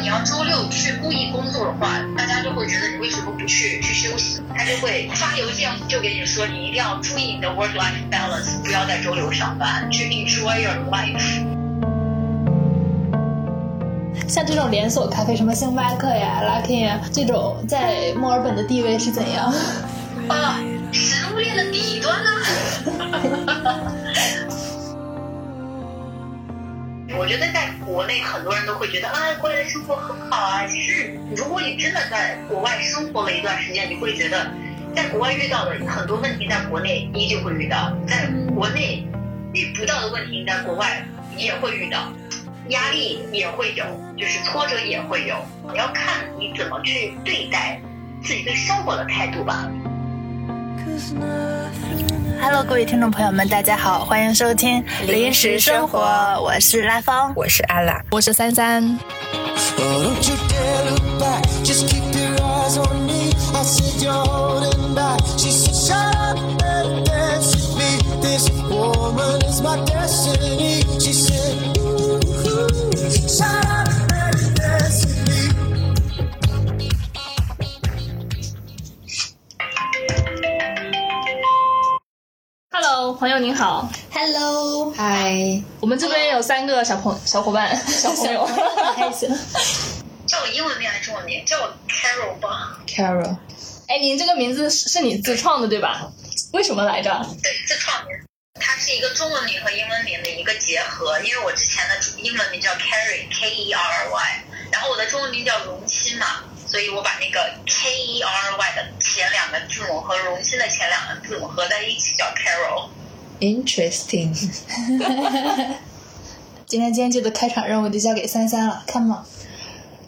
你要周六去故意工作的话，大家就会觉得你为什么不去去休息？他就会发邮件就给你说，你一定要注意你的 work life balance，不要在周六上班，去 enjoy your life。像这种连锁咖啡，什么星巴克呀、Lucky 呀，这种在墨尔本的地位是怎样？啊，食物链的底端啊！我觉得在国内很多人都会觉得啊，国内的生活很好啊。其实，如果你真的在国外生活了一段时间，你会觉得，在国外遇到的很多问题，在国内依旧会遇到；在国内遇不到的问题，在国外也会遇到。压力也会有，就是挫折也会有，你要看你怎么去对待自己对生活的态度吧。Hello，各位听众朋友们，大家好，欢迎收听《临时生活》，我是拉芳，我是阿拉，我是三三。Hello，朋友您好。Hello，嗨，我们这边有三个小朋小伙伴，小朋友。叫 我英文名还是中文名？叫我 Carol 吧。Carol，哎，您这个名字是是你自创的对吧？为什么来着？对，自创名。它是一个中文名和英文名的一个结合，因为我之前的英文名叫 Carrie，K E R R Y，然后我的中文名叫荣歆嘛，所以我把那个 K E R Y 的前两个字母和荣欣的前两个字母合在一起叫 Carol。Interesting，今天今天这个开场任务就交给三三了，Come on！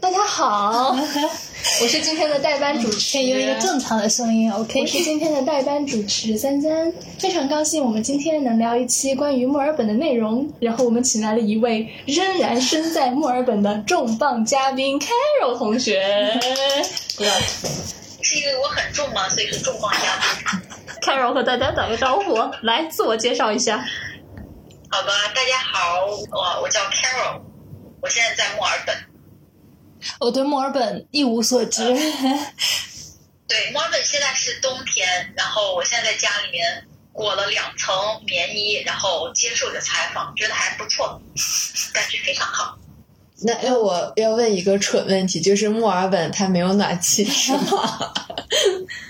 大家好，我是今天的代班主持，可以用一个正常的声音，OK？我是今天的代班主持三三，非常高兴我们今天能聊一期关于墨尔本的内容。然后我们请来了一位仍然身在墨尔本的重磅嘉宾 Carol 同学。不要是因为我很重吗，所以是重磅嘉宾。，Carol 和大家打个招呼，来自我介绍一下。好吧，大家好，我我叫 Carol，我现在在墨尔本。我对墨尔本一无所知。对，墨尔本现在是冬天，然后我现在在家里面裹了两层棉衣，然后接受着采访，觉得还不错，感觉非常好。那要我要问一个蠢问题，就是墨尔本它没有暖气是吗？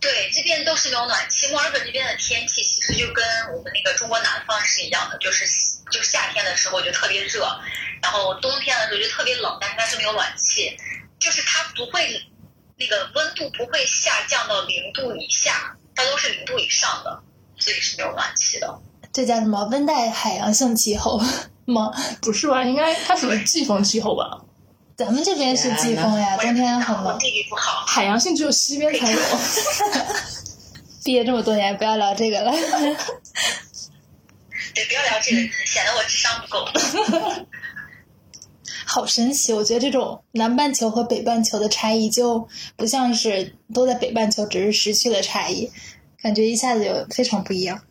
对，这边都是没有暖气。墨尔本这边的天气其实就跟我们那个中国南方是一样的，就是就夏天的时候就特别热，然后冬天的时候就特别冷，但是它是没有暖气，就是它不会那个温度不会下降到零度以下，它都是零度以上的，所以是没有暖气的。这叫什么温带海洋性气候 吗？不是吧？应该它属于季风气候吧？咱们这边是季风呀，冬天很冷。地理不好。海洋性只有西边才有。毕业这么多年，不要聊这个了。对，不要聊这个，显得我智商不够。好神奇，我觉得这种南半球和北半球的差异就不像是都在北半球，只是时区的差异，感觉一下子就非常不一样。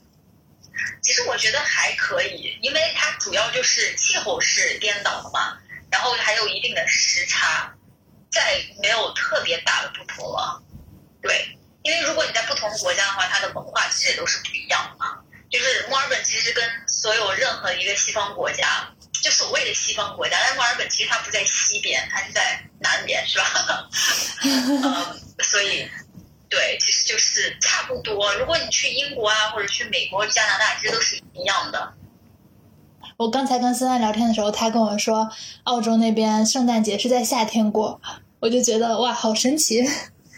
其实我觉得还可以，因为它主要就是气候是颠倒的嘛，然后还有一定的时差，再没有特别大的不同了。对，因为如果你在不同国家的话，它的文化其实也都是不一样的嘛。就是墨尔本其实跟所有任何一个西方国家，就所谓的西方国家，但墨尔本其实它不在西边，它是在南边，是吧？嗯，所以对，其实就是差不多。如果你去英国啊，或者去美国、加拿大，其实都是一样的。我刚才跟思安聊天的时候，他跟我说，澳洲那边圣诞节是在夏天过，我就觉得哇，好神奇。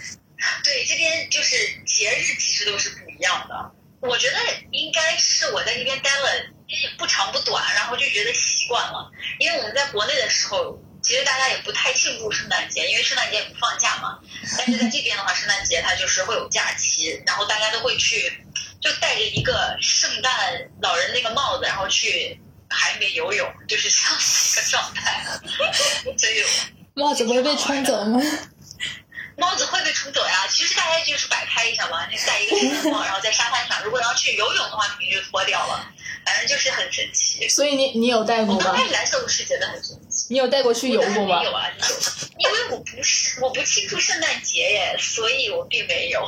对，这边就是节日其实都是不一样的。我觉得应该是我在这边待了也不长不短，然后就觉得习惯了。因为我们在国内的时候，其实大家也不太庆祝圣诞节，因为圣诞节也不放假嘛。但是在这边的话，圣诞节它就是会有假期，然后大家都会去，就戴着一个圣诞老人那个帽子，然后去海里面游泳，就是这样一个 状态。所以帽子不会被冲走吗？帽子会被冲走呀。其实大家就是摆拍一下嘛，就戴一个帽，然后在沙滩上。如果要去游泳的话，肯定就脱掉了。反正就是很神奇。所以你你有戴过吗我刚？开始来的时候是觉得很神奇。你有带过去游过吗然没？有啊，因为我不是我不庆祝圣诞节耶，所以我并没有。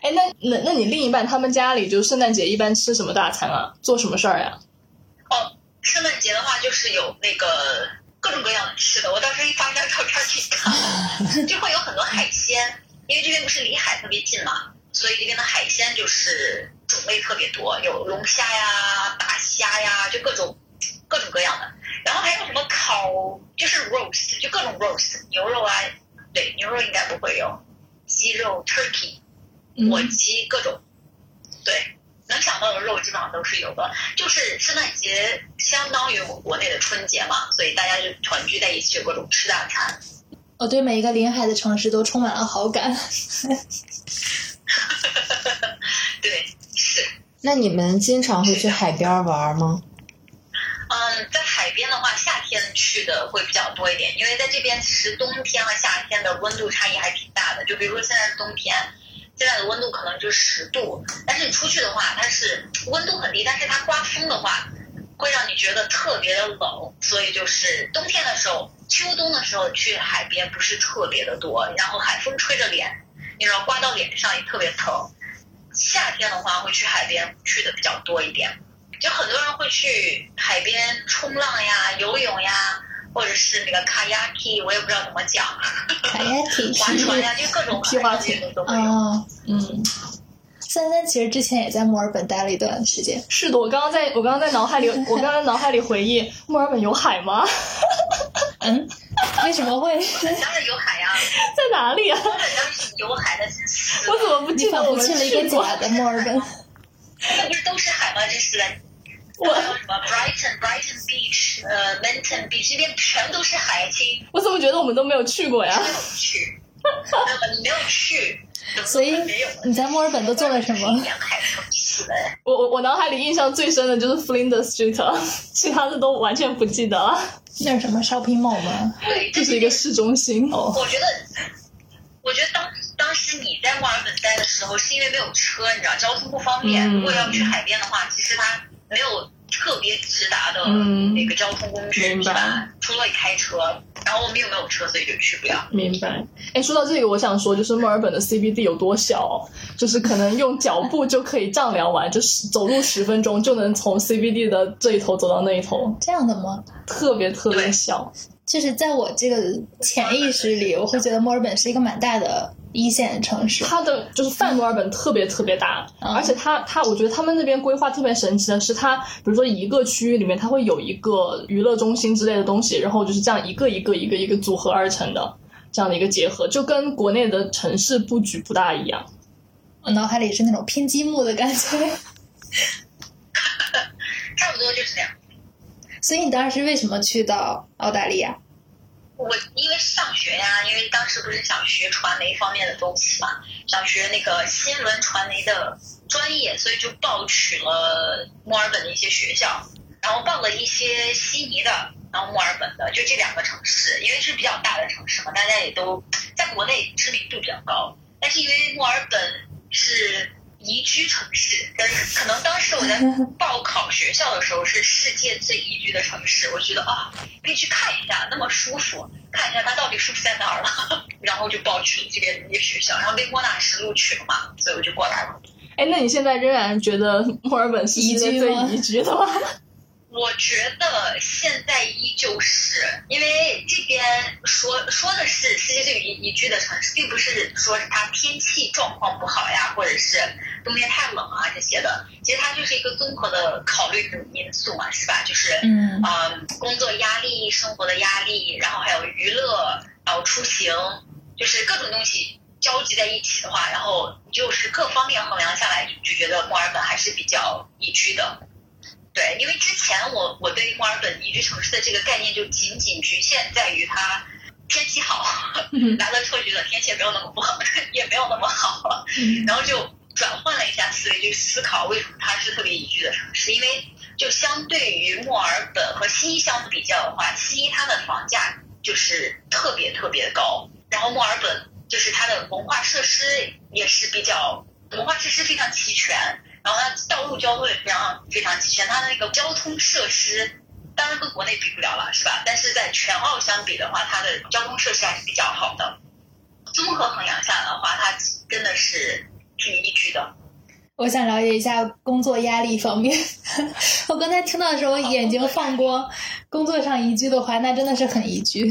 哎，那那那你另一半他们家里就圣诞节一般吃什么大餐啊？做什么事儿呀？哦，圣诞节的话就是有那个各种各样的吃的，我到时候一发一张照片给你看，就会有很多海鲜，因为这边不是离海特别近嘛，所以这边的海鲜就是种类特别多，有龙虾呀、大虾呀，就各种各种各样的。然后还有什么烤，就是 roast，就各种 roast，牛肉啊，对，牛肉应该不会有，鸡肉 turkey。火嗯，鸡各种，对，能想到的肉基本上都是有的。就是圣诞节相当于我们国内的春节嘛，所以大家就团聚在一起，有各种吃大餐。我对每一个临海的城市都充满了好感。对，是，那你们经常会去海边玩吗？嗯，在海边的话，夏天去的会比较多一点，因为在这边其实冬天和夏天的温度差异还挺大的。就比如说现在是冬天，现在的温度可能就十度，但是你出去的话，它是温度很低，但是它刮风的话，会让你觉得特别的冷。所以就是冬天的时候，秋冬的时候去海边不是特别的多，然后海风吹着脸，你知道刮到脸上也特别疼。夏天的话会去海边去的比较多一点。就很多人会去海边冲浪呀、游泳呀，或者是那个 kayaking，我也不知道怎么讲，，kayaki 划船呀，就各种皮划艇都会有。哦，嗯，三三其实之前也在墨尔本待了一段时间。是的，我刚刚在我刚刚在脑海里，我刚刚脑海里回忆，墨尔本有海吗？嗯，为什么会？当然有海呀，在哪里啊？墨尔本当然是有海的，我怎么不记得我们佛去了一个过？假的墨尔本。那不是都是海吗？这是的。我还有什么 Brighton、Brighton Beach、呃 Menton Beach 这边全都是海，亲，我怎么觉得我们都没有去过呀没？有去，没有去，所以没有？你在墨尔本都做了什么？沿海城市的。我我我脑海里印象最深的就是 Flinders Street，其他的都完全不记得了。那是什么 shopping mall 吗？对，这是一个市中心哦。我觉得，我觉得当当时你在墨尔本待的时候，是因为没有车，你知道交通不方便。嗯如果要去海边的话，其实它没有特别直达的嗯那个交通工具，明白是吧？除了你开车，然后我们又没有车，所以就去不了。明白。哎，说到这个，我想说，就是墨尔本的 CBD 有多小，就是可能用脚步就可以丈量完，就是走路十分钟就能从 CBD 的这一头走到那一头，这样的吗？特别特别小。就是在我这个潜意识里，我会觉得墨尔本是一个蛮大的一线城市。它的就是范墨尔本特别特别大，嗯而且它它，我觉得他们那边规划特别神奇的是，它比如说一个区域里面，它会有一个娱乐中心之类的东西，然后就是这样一个一个一个一个组合而成的这样的一个结合，就跟国内的城市布局不大一样。我脑海里是那种拼积木的感觉。差不多就是这样。所以你当时为什么去到澳大利亚？我因为上学呀，因为当时不是想学传媒方面的东西嘛，想学那个新闻传媒的专业，所以就报取了墨尔本的一些学校，然后报了一些悉尼的，然后墨尔本的，就这两个城市，因为是比较大的城市嘛，大家也都在国内知名度比较高，但是因为墨尔本是宜居城市，跟可能当时我在 报考学校的时候是世界最宜居的城市，我觉得啊，可以去看一下，那么舒服，看一下它到底舒服在哪儿了，然后就报去了这边的一个学校，然后被莫纳什录取了嘛，所以我就过来了。哎，那你现在仍然觉得墨尔本是世界最宜居的吗？我觉得现在依旧是因为这边说说的是世界最宜宜居的城市，并不是说是它天气状况不好呀，或者是冬天太冷啊这些的。其实它就是一个综合的考虑的因素嘛，是吧？就是嗯呃，工作压力、生活的压力，然后还有娱乐，然后出行，就是各种东西交集在一起的话，然后就是各方面衡量下来，就觉得墨尔本还是比较宜居的。对，因为之前我我对墨尔本宜居城市的这个概念就仅仅局限在于它天气好，嗯来了之后觉得天气也没有那么不好，也没有那么好了，然后就转换了一下思维，去思考为什么它是特别宜居的城市，因为就相对于墨尔本和悉尼相比较的话，悉尼它的房价就是特别特别高，然后墨尔本就是它的文化设施也是比较文化设施非常齐全，然后它道路交通也非常非常齐全，它的那个交通设施。当然跟国内比不了了，是吧？但是在全澳相比的话，它的交通设施还是比较好的。综合衡量下的话，它真的是挺宜居的。我想了解一下工作压力方面。我刚才听到的时候，眼睛放光。工作上宜居的话，那真的是很宜居。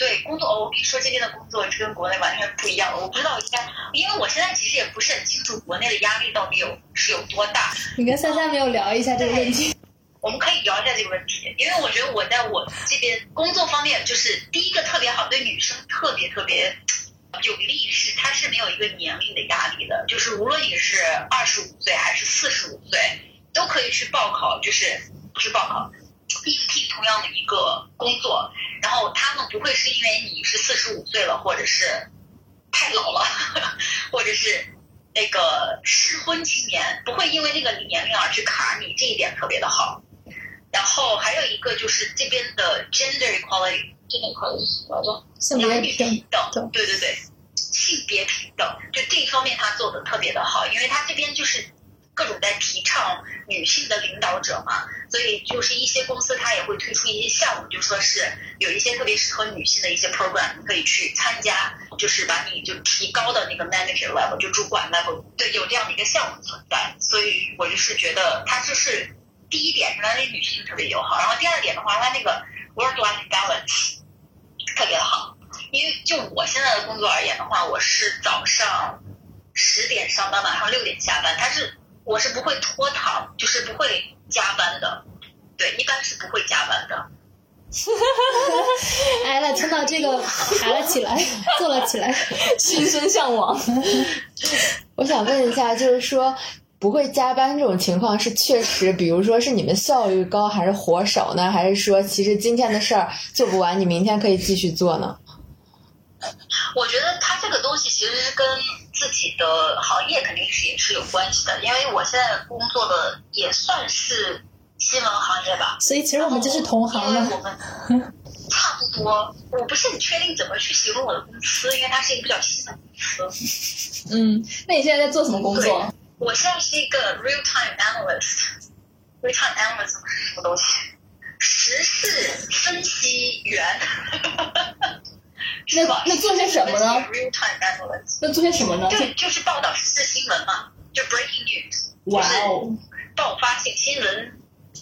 对工作，我跟你说，这边的工作跟国内完全不一样。我不知道应该，因为我现在其实也不是很清楚国内的压力到底有是有多大。你跟三三没有聊一下这个问题？我们可以聊一下这个问题，因为我觉得我在我这边工作方面，就是第一个特别好，对女生特别特别有利是，它是没有一个年龄的压力的，就是无论你是二十五岁还是四十五岁，都可以去报考，就是去报考。应聘同样的一个工作，然后他们不会是因为你是四十五岁了，或者是太老了，或者是那个适婚青年，不会因为那个年龄而去卡你，这一点特别的好。然后还有一个就是这边的 gender equality，这边 equality 叫性别平等？对对对，性别平等，就这一方面他做的特别的好，因为他这边就是。各种在提倡女性的领导者嘛，所以就是一些公司它也会推出一些项目，就说是有一些特别适合女性的一些 program，可以去参加，就是把你就提高的那个 manager level，就主管 level，对，有这样的一个项目存在。所以我就是觉得它就是第一点是它对女性特别友好，然后第二点的话，它那个 work life balance 特别好。因为就我现在的工作而言的话，我是早上十点上班，晚上六点下班，它是。我是不会拖堂，就是不会加班的，对，一般是不会加班的。哎了，听到这个爬了起来，坐了起来，心生向往。我想问一下，就是说不会加班这种情况是确实，比如说是你们效率高，还是活少呢？还是说其实今天的事儿做不完，你明天可以继续做呢？我觉得它这个东西其实是跟。自己的行业肯定是也是有关系的，因为我现在工作的也算是新闻行业吧，所以其实我们就是同行了。我们 差不多，我不是很确定怎么去形容我的公司，因为它是一个比较新的公司。嗯，那你现在在做什么工作？我现在是一个 real time analyst。real time analyst 是什么东西？时事分析员。那那做些什么呢？那做些什么呢？就就是报道时事新闻嘛，就 breaking news。哇哦！爆发性新闻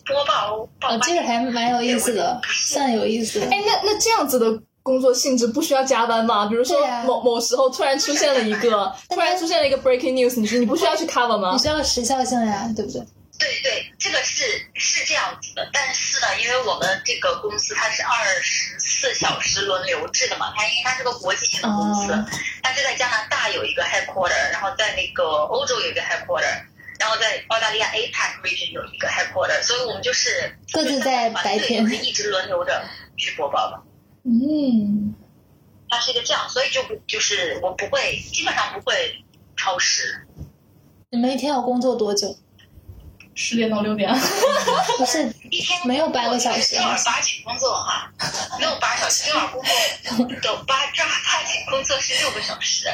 播报。哦，这个还蛮有意思的，算有意思。哎，那那这样子的工作性质不需要加班吗？比如说某某时候突然出现了一个，突然出现了一个 breaking news，你你不需要去 cover 吗？你需要时效性呀，对不对？对对，这个是是这样子的，但是呢，因为我们这个公司它是二十四小时轮流制的嘛，它因为它是个国际性的公司，它是在加拿大有一个 headquarter，然后在那个欧洲有一个 headquarter，然后在澳大利亚 APAC region 有一个 headquarter，所以我们就是各自在白天一直轮流着去播报的。嗯，它是一个这样，所以就就是我不会，基本上不会超时。你们一天要工作多久？十点到六点，不是一天没有八个小时，正儿八经工作哈，没有八小时，正儿工作。的八正儿八经工作是六个小时，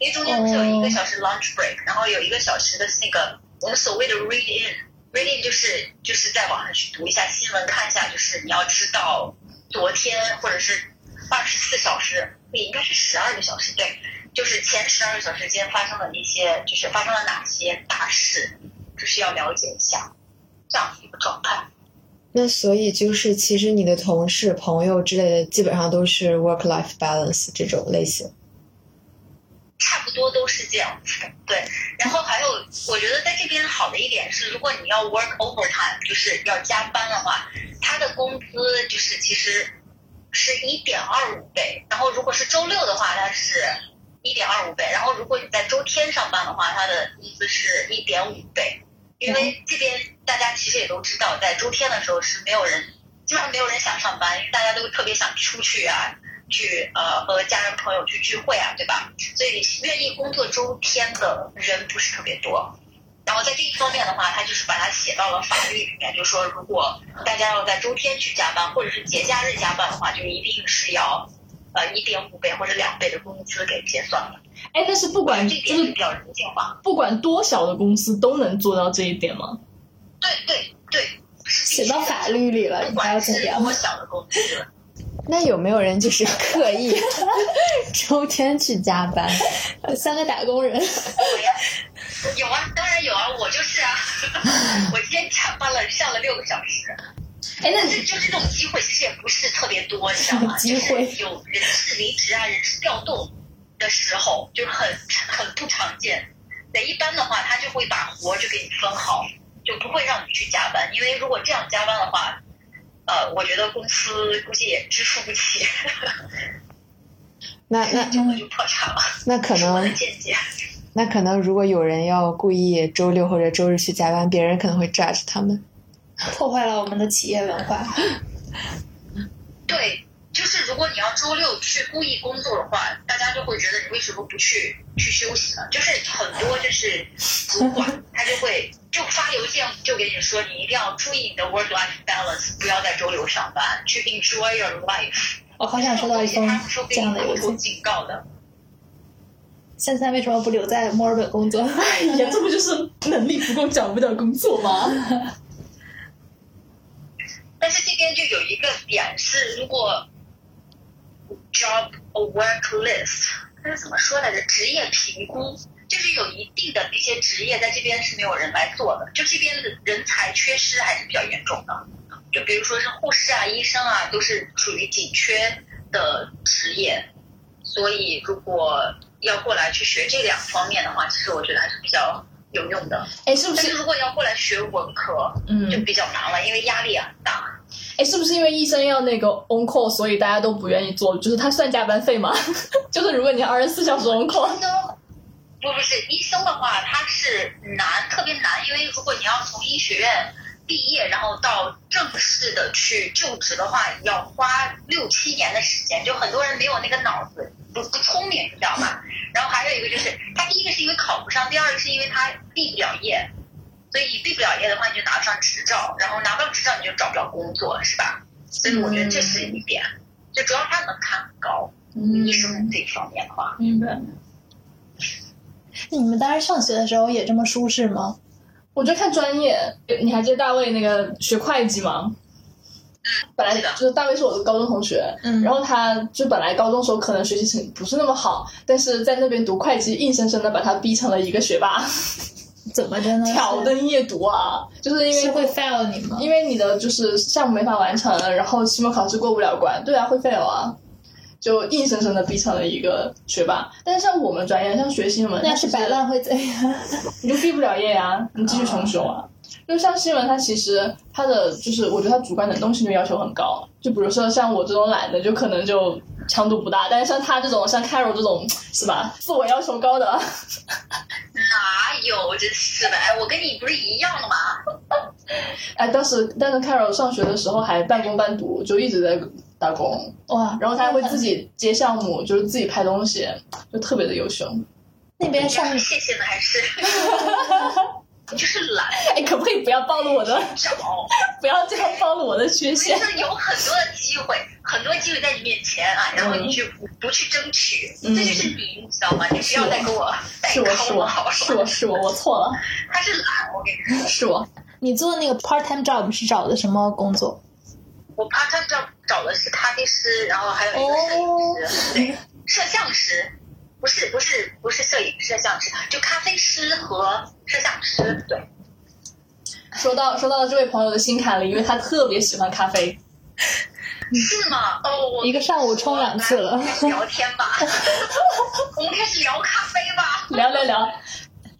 因为中间不是有一个小时 lunch break，然后有一个小时的那个我们所谓的 read in，read in 就是就是在网上去读一下新闻，看一下就是你要知道昨天或者是二十四小时，也应该是十二个小时，对，就是前十二个小时间发生了一些，就是发生了哪些大事。就是要了解一下这样的一个状态。那所以就是，其实你的同事、朋友之类的，基本上都是 work-life balance 这种类型。差不多都是这样子的，对。然后还有，我觉得在这边好的一点是，如果你要 work overtime，就是要加班的话，他的工资就是其实是一点二五倍。然后如果是周六的话，它是一点二五倍。然后如果你在周天上班的话，他的工资是一点五倍。因为这边大家其实也都知道，在周天的时候是没有人，基本上没有人想上班，因为大家都特别想出去啊，去呃和家人朋友去聚会啊，对吧？所以愿意工作周天的人不是特别多。然后在这一方面的话，他就是把它写到了法律里面，就说如果大家要在周天去加班，或者是节假日加班的话，就一定是要呃一点五倍或者两倍的工资给结算了。哎，但是不管就是比较人性化，不管多小的公司都能做到这一点吗？对对对，写到法律里了，你还要管是怎样？多小的公司。那有没有人就是刻意 周天去加班？三个打工人，有啊，当然有啊，我就是啊，我今天加班了，上了六个小时。哎，那这就是这种机会其实也不是特别多，你知道吗？机会就是有人事离职啊、人事调动的时候，就很很不常见。对，一般的话，他就会把活就给你分好，就不会让你去加班。因为如果这样加班的话，呃，我觉得公司估计也支付不起，那那就会就破产了。那可是我的能见解。那可能，如果有人要故意周六或者周日去加班，别人可能会 judge 他们。破坏了我们的企业文化。对，就是如果你要周六去故意工作的话，大家就会觉得你为什么不去去休息呢？就是很多就是主管他就会就发邮件就给你说，你一定要注意你的 work life balance，不要在周六上班，去 enjoy your life。我好想收到一封他们说给这样你口头的邮件。警告的。三三为什么不留在墨尔本工作？哎呀，这不就是能力不够找不到工作吗？但是这边就有一个点是，如果 job or work list，它是怎么说来着？职业评估，就是有一定的那些职业在这边是没有人来做的，就这边的人才缺失还是比较严重的。就比如说是护士啊、医生啊，都是属于紧缺的职业，所以如果要过来去学这两方面的话，其实我觉得还是比较有用的。哎，是不是？但是如果要过来学文科，嗯就比较难了，因为压力也很大。哎，是不是因为医生要那个 on call，所以大家都不愿意做？就是他算加班费吗？就是如果你二十四小时 on call，医生不不是医生的话，他是难，特别难，因为如果你要从医学院毕业，然后到正式的去就职的话，要花六七年的时间，就很多人没有那个脑子，不不聪明，你知道吗？然后还有一个就是，他第一个是因为考不上，第二个是因为他毕不了业，所以你毕不了业的话，你就拿不上执照，然后拿不到执照你就找不着工作，是吧？所以我觉得这是一点，就主要他门槛很高，嗯医生这一方面的话。明白。你们当时上学的时候也这么舒适吗？我就看专业，你还记得大卫那个学会计吗？本来就是大卫是我的高中同学，嗯然后他就本来高中时候可能学习成绩不是那么好，但是在那边读会计，硬生生的把他逼成了一个学霸，怎么着呢？挑灯夜读啊，就是因为是会 fail 你吗？因为你的就是项目没法完成，然后期末考试过不了关，对啊，会 fail 啊，就硬生生的逼成了一个学霸。但是像我们专业，像学新闻，那是摆烂会怎样？你就毕不了业呀、你继续重修啊。就像新闻，它其实它的就是，我觉得它主观能动性就要求很高。就比如说像我这种懒的，就可能就强度不大，但是像他这种，像 Carol 这种，是吧？自我要求高的，哪有？真是的！哎，我跟你不是一样的吗？哎，当时但是 Carol 上学的时候还半工半读，就一直在打工，哇，然后他还会自己接项目，就是自己拍东西，就特别的优秀。那边上谢谢呢，还是 就是懒哎，可不可以不要暴露我的，找？不要这样暴露我的缺就陷？是有很多的机会，很多机会在你面前啊，然后你去不不去争取，嗯这就是你，你知道吗？你不要再给我带是我好是我是我我错了，他是懒，我跟你说，是我。你做那个 part time job 是找的什么工作？我 part time job 找的是咖啡师，然后还有一个摄影师，对，摄像师。不是不是不是摄影摄像师，就咖啡师和摄像师，对，说到说到了这位朋友的心坎里，因为他特别喜欢咖啡。是吗？哦，我一个上午冲两次了聊天吧，我们开始聊咖啡吧。聊聊聊。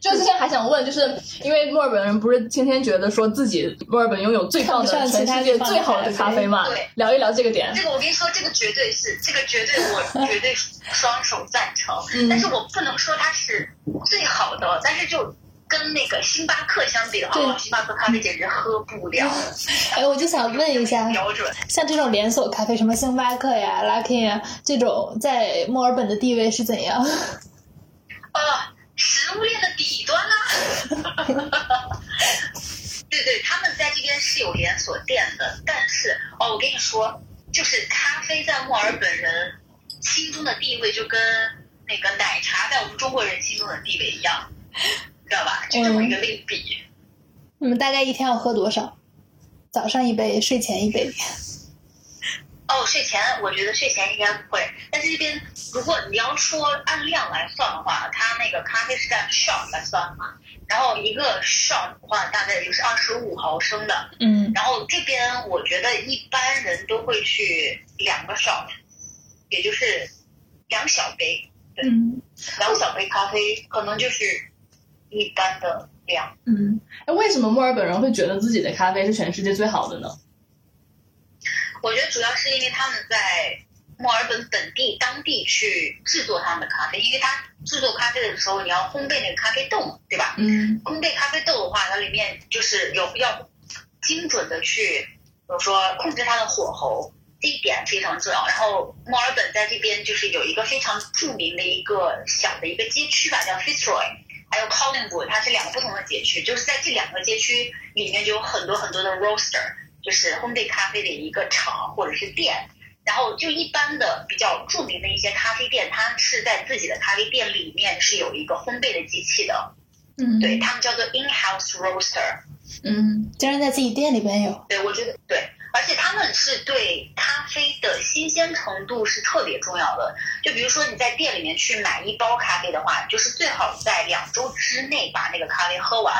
就之前还想问，就是因为墨尔本人不是天天觉得说自己墨尔本拥有最棒的全世界最好的咖啡嘛对？聊一聊这个点。这个我跟你说，这个绝对是，这个绝对我绝对 双手赞成。嗯但是我不能说它是最好的，但是就跟那个星巴克相比的话，星巴克咖啡简直喝不了。哎，我就想问一下，标准。像这种连锁咖啡，什么星巴克呀、Lucky 呀，这种在墨尔本的地位是怎样？啊，食物链的底端呢啊！对对，他们在这边是有连锁店的，但是哦，我跟你说，就是咖啡在墨尔本人心中的地位，就跟那个奶茶在我们中国人心中的地位一样，知道吧？就这么一个类比。你们大概一天要喝多少？早上一杯，睡前一杯。哦，睡前我觉得睡前应该不会，但是这边如果你要说按量来算的话，它那个咖啡是按 shot 来算的嘛，然后一个 shot 的话大概也就是二十五毫升的，嗯。然后这边我觉得一般人都会去两个 shot，也就是两小杯，嗯两小杯咖啡可能就是一般的量。嗯，哎，为什么墨尔本人会觉得自己的咖啡是全世界最好的呢？我觉得主要是因为他们在墨尔本本地当地去制作他们的咖啡，因为他制作咖啡的时候你要烘焙那个咖啡豆嘛，对吧？嗯烘焙咖啡豆的话，它里面就是有要精准的去，比如说控制它的火候，这一点非常重要。然后墨尔本在这边就是有一个非常著名的一个小的一个街区吧，叫 Fitzroy，还有 Collingwood，它是两个不同的街区，就是在这两个街区里面就有很多很多的 roaster，就是烘焙咖啡的一个厂或者是店。然后就一般的比较著名的一些咖啡店，它是在自己的咖啡店里面是有一个烘焙的机器的，嗯，对，他们叫做 in-house roaster。嗯竟然在自己店里边有。对，我觉得对，而且他们是对咖啡的新鲜程度是特别重要的。就比如说你在店里面去买一包咖啡的话，就是最好在两周之内把那个咖啡喝完，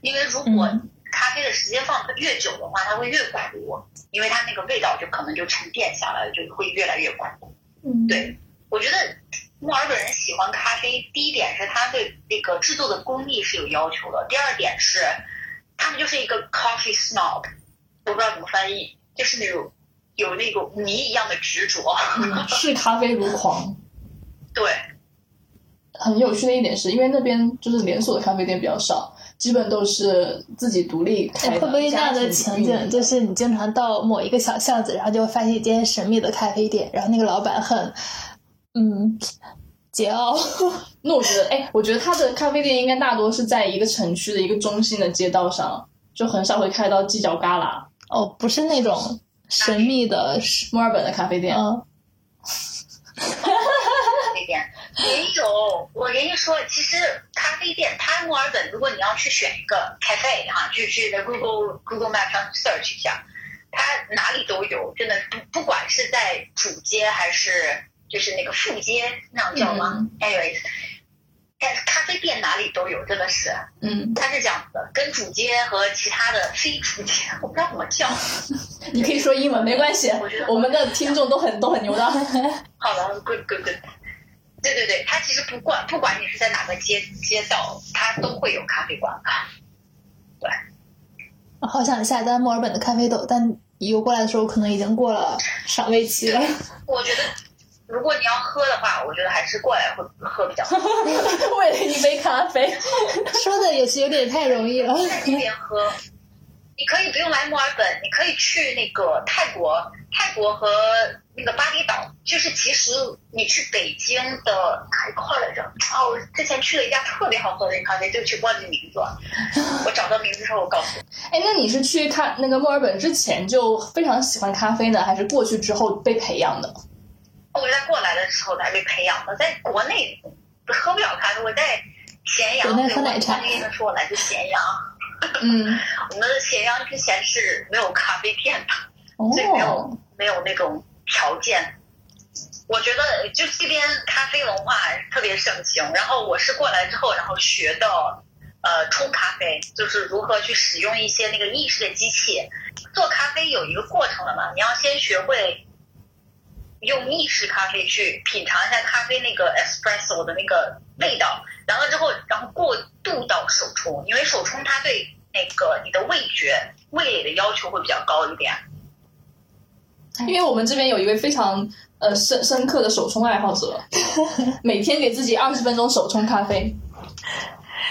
因为如果嗯咖啡的时间放的越久的话，它会越苦，因为它那个味道就可能就沉淀下来了，就会越来越苦。嗯，对，我觉得墨尔本人喜欢咖啡，第一点是他对那个制作的工艺是有要求的，第二点是他们就是一个 coffee snob，我不知道怎么翻译，就是那种有那种谜一样的执着。嗯，视咖啡如狂。对，很有趣的一点是，因为那边就是连锁的咖啡店比较少，基本都是自己独立开会不会那样的情景，就是你经常到某一个小巷子，然后就会发现一间神秘的咖啡店，然后那个老板很，嗯，桀骜。那我觉得，哎，我觉得他的咖啡店应该大多是在一个城区的一个中心的街道上，就很少会开到犄角旮旯。哦，不是那种神秘的，墨尔本的咖啡店，嗯 那边也有。我跟你说，其实咖啡店，它墨尔本，如果你要去选一个 cafe 哈，就去在 Google Google Map 上 search 一下，它哪里都有，真的不不管是在主街还是就是那个副街，那样叫吗、嗯 a n y w a y s 但是咖啡店哪里都有，真的是，嗯，它是这样子的，跟主街和其他的非主街，我不知道怎么叫。你可以说英文没关系我觉得，我们的听众都很都很牛的。好了，good good good。对对对，它其实不管不管你是在哪个街街道，它都会有咖啡馆对。好想下单墨尔本的咖啡豆，但邮过来的时候可能已经过了赏味期了。我觉得，如果你要喝的话，我觉得还是过来会喝比较好。为了一杯咖啡，说的也是有点太容易了。在这边喝，你可以不用来墨尔本，你可以去那个泰国，泰国和那个巴厘岛。就是其实你去北京的哪一块来着？哦，我之前去了一家特别好喝的咖啡，对不起，忘记名字了。我找到名字之后，我告诉你。哎，那你是去看那个墨尔本之前就非常喜欢咖啡呢，还是过去之后被培养的？我在过来的时候才被培养的，在国内喝不了咖啡。我在咸阳，国内对喝奶茶我跟你们说，我来自咸阳。嗯，我们咸阳之前是没有咖啡店的，所以没有哦，没有那种条件。我觉得就这边咖啡文化特别盛行，然后我是过来之后，然后学到呃冲咖啡，就是如何去使用一些那个意式的机器。做咖啡有一个过程的嘛，你要先学会用意式咖啡去品尝一下咖啡那个 espresso 的那个味道，然后之后然后过渡到手冲，因为手冲它对那个你的味觉味蕾的要求会比较高一点。因为我们这边有一位非常呃深深刻的手冲爱好者，每天给自己二十分钟手冲咖啡。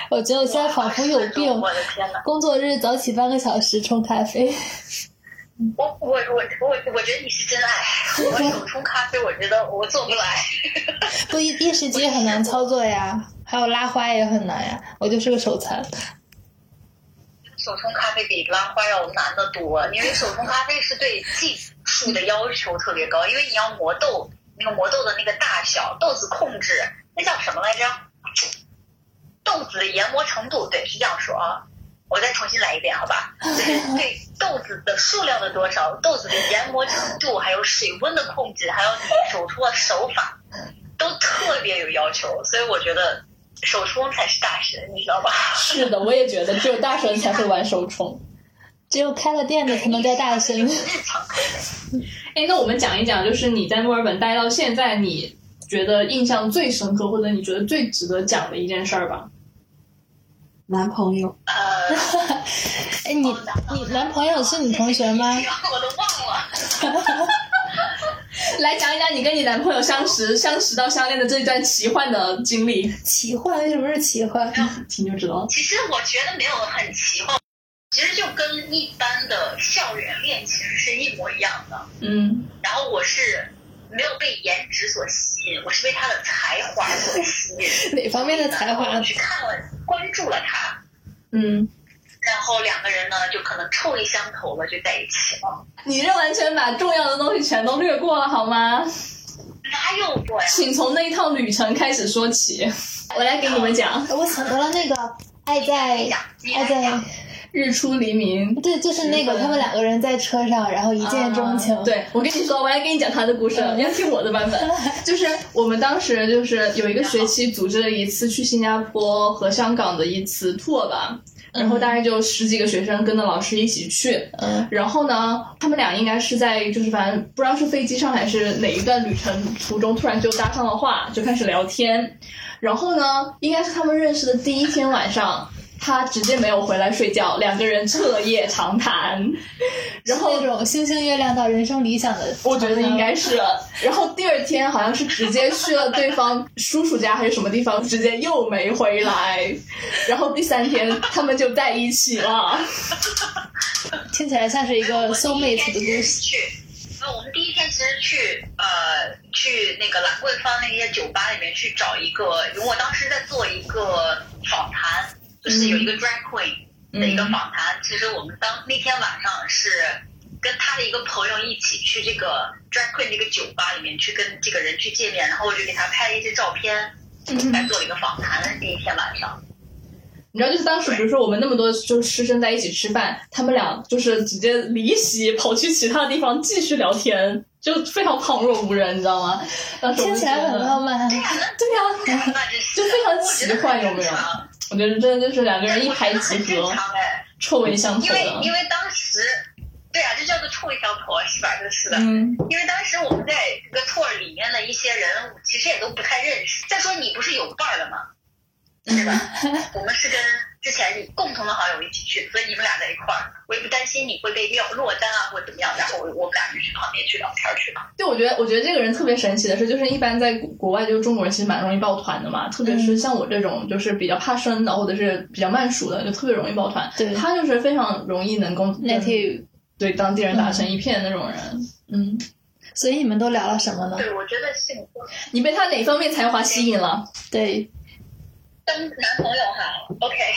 我觉得我现在仿佛有病我。的天呐！工作日早起半个小时冲咖啡，我我我我我觉得你是真爱。我手冲咖啡，我觉得我做不来。不一一时机很难操作呀，还有拉花也很难呀。我就是个手残。手冲咖啡比拉花要难得多，因为手冲咖啡是对技术的要求特别高，因为你要磨豆，那个磨豆的那个大小、豆子控制，那叫什么来着？豆子的研磨程度，对，是这样说啊。我再重新来一遍，好吧？对豆子的数量的多少，豆子的，研磨程度，还有水温的控制，还有手冲的手法，都特别有要求。所以我觉得手冲才是大神，你知道吧？是的，我也觉得只有大神才会玩手冲。只有开了店的才能叫大神。日常可以。哎，那我们讲一讲，就是你在墨尔本待到现在，你觉得印象最深刻，或者你觉得最值得讲的一件事儿吧？男朋友，呃，哎，你你男朋友是你同学吗？我都忘了。来讲一讲你跟你男朋友相识、相识到相恋的这一段奇幻的经历，奇幻？为什么是奇幻？听就知道。其实我觉得没有很奇幻，其实就跟一般的校园恋情是一模一样的。嗯，然后我是没有被颜值所吸引，我是被他的才华所吸引。哪方面的才华我？去看了，关注了他，嗯，然后两个人呢就可能臭味相投了，就在一起了。你这完全把重要的东西全都略过了好吗？哪有过呀？请从那一趟旅程开始说起。我来给你们讲，我想到了那个《爱在爱在。日出黎明。对，就是那个他们两个人在车上，然后一见钟情。啊对，我跟你说，我来给你讲他的故事，你要听我的版本。就是我们当时就是有一个学期组织了一次去新加坡和香港的一次 tour 吧，然后大概就十几个学生跟着老师一起去。嗯然后呢，他们俩应该是在就是反正不知道是飞机上还是哪一段旅程途中，突然就搭上了话，就开始聊天。然后呢，应该是他们认识的第一天晚上，他直接没有回来睡觉，两个人彻夜长谈。然后那种星星月亮到人生理想的，我觉得应该是。然后第二天好像是直接去了对方叔叔家还是什么地方，直接又没回来。然后第三天他们就在一起了。听起来像是一个 soul mate 的故事。其实是去，呃，我们第一天其实去呃去那个兰桂坊那些酒吧里面去找一个，因为我当时在做一个访谈，就是有一个 drag queen 的一个访谈。其实我们当那天晚上是跟他的一个朋友一起去这个 drag queen 那个酒吧里面去跟这个人去见面，然后我就给他拍了一些照片，来做了一个访谈。那一天晚上。你知道，就是当时，比如说我们那么多就是师生在一起吃饭，他们俩就是直接离席跑去其他地方继续聊天，就非常旁若无人，你知道吗？当时听起来很浪漫。对呀、对呀、那那真是就非常奇幻有没有我觉得真的就是两个人一拍即合。臭味相投因为。因为当时，对啊，就叫做臭味相投是吧？真是的。嗯，因为当时我们在这个 tour 里面的一些人，其实也都不太认识。再说你不是有伴儿了吗？对吧？我们是跟之前你共同的好友一起去，所以你们俩在一块儿，我也不担心你会被落落单啊或者怎么样。然后我我们俩就去旁边去聊天去了。对，我觉得我觉得这个人特别神奇的是，就是一般在国国外，就是中国人其实蛮容易抱团的嘛，特别是像我这种就是比较怕生的或者是比较慢熟的，就特别容易抱团。对他就是非常容易能够 native，对当地人打成一片的那种人。嗯，所以你们都聊了什么呢？对，我觉得幸福。你被他哪方面才华吸引了？对，当男朋友哈，OK。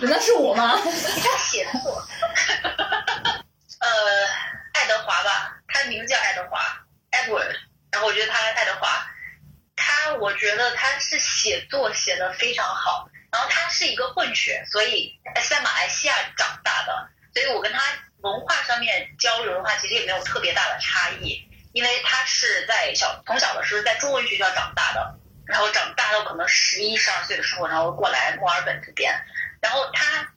那是我吗？他写作，呃，爱德华吧，他的名字叫爱德华，Edward。然后我觉得他爱德华，他我觉得他是写作写的非常好。然后他是一个混血，所以在马来西亚长大的，所以我跟他文化上面交流的话，其实也没有特别大的差异，因为他是在小从小的时候在中文学校长大的，然后长大到可能十一十二岁的时候，然后过来墨尔本这边，然后他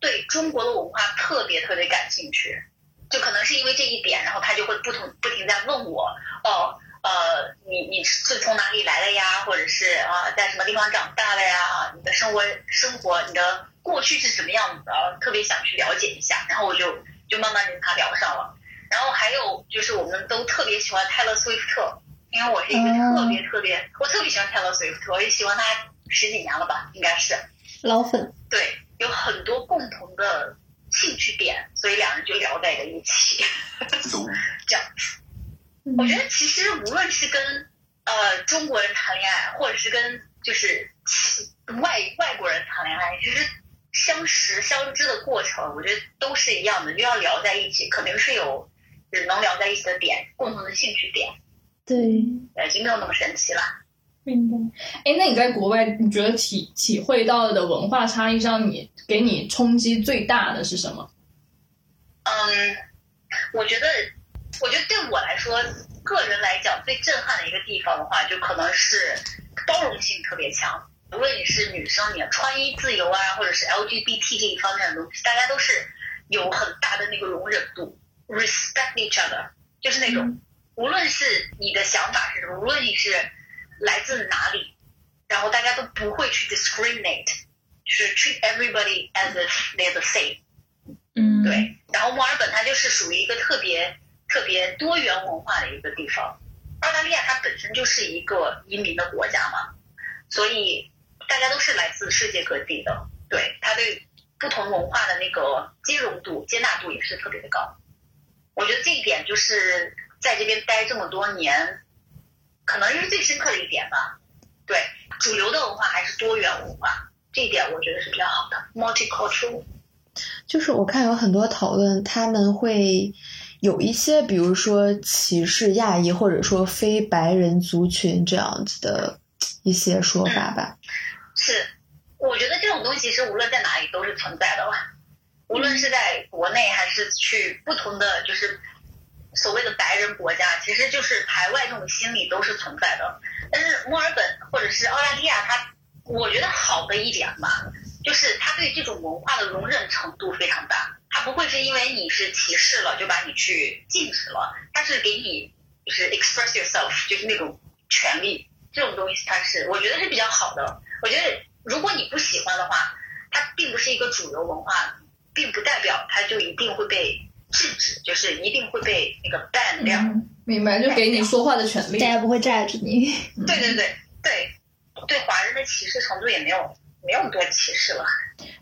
对中国的文化特别特别感兴趣，就可能是因为这一点，然后他就会不同不停在问我，哦，呃，你你是从哪里来的呀？或者是啊、在什么地方长大的呀？你的生活生活，你的过去是什么样子的？特别想去了解一下，然后我就就慢慢跟他聊上了。然后还有就是我们都特别喜欢泰勒·斯威夫特，因为我是一个哦特别特别，我特别喜欢 Taylor Swift，，我也喜欢他十几年了吧，应该是。老粉。对，有很多共同的兴趣点，所以两人就聊在了一起。这样，我觉得其实无论是跟呃中国人谈恋爱，或者是跟就是外外国人谈恋爱，其实相识相知的过程，我觉得都是一样的，就要聊在一起，肯定是有只能聊在一起的点，共同的兴趣点，对，呃，已经没有那么神奇了。明白。哎，那你在国外，你觉得体体会到的文化差异上，你给你冲击最大的是什么？嗯，我觉得，我觉得对我来说，个人来讲最震撼的一个地方的话，就可能是包容性特别强。无论你是女生，你的穿衣自由啊，或者是 LGBT 这一方面的东西，大家都是有很大的那个容忍度，respect each other，就是那种，无论是你的想法是什么，无论你是来自哪里，然后大家都不会去 discriminate，就是 treat everybody as if they're the same。嗯，对，然后墨尔本它就是属于一个特别特别多元文化的一个地方。澳大利亚它本身就是一个移民的国家嘛，所以大家都是来自世界各地的。对，它对不同文化的那个兼容度、接纳度也是特别的高。我觉得这一点就是在这边待这么多年，可能是最深刻的一点吧。对，主流的文化还是多元文化，这一点我觉得是比较好的，multicultural。就是我看有很多讨论，他们会有一些，比如说歧视亚裔或者说非白人族群这样子的一些说法吧。是，我觉得这种东西是无论在哪里都是存在的吧，无论是在国内还是去不同的就是所谓的白人国家，其实就是排外这种心理都是存在的。但是墨尔本或者是澳大利亚，它我觉得好的一点吧，就是它对这种文化的容忍程度非常大，它不会是因为你是歧视了就把你去禁止了，它是给你就是 express yourself，就是那种权利，这种东西它是我觉得是比较好的。我觉得如果你不喜欢的话，它并不是一个主流文化，并不代表它就一定会被制止，就是一定会被那个 ban 掉。嗯，明白，就给你说话的权利大。家不会炸着你。对对对对，对华人的歧视程度也没有没有多歧视了。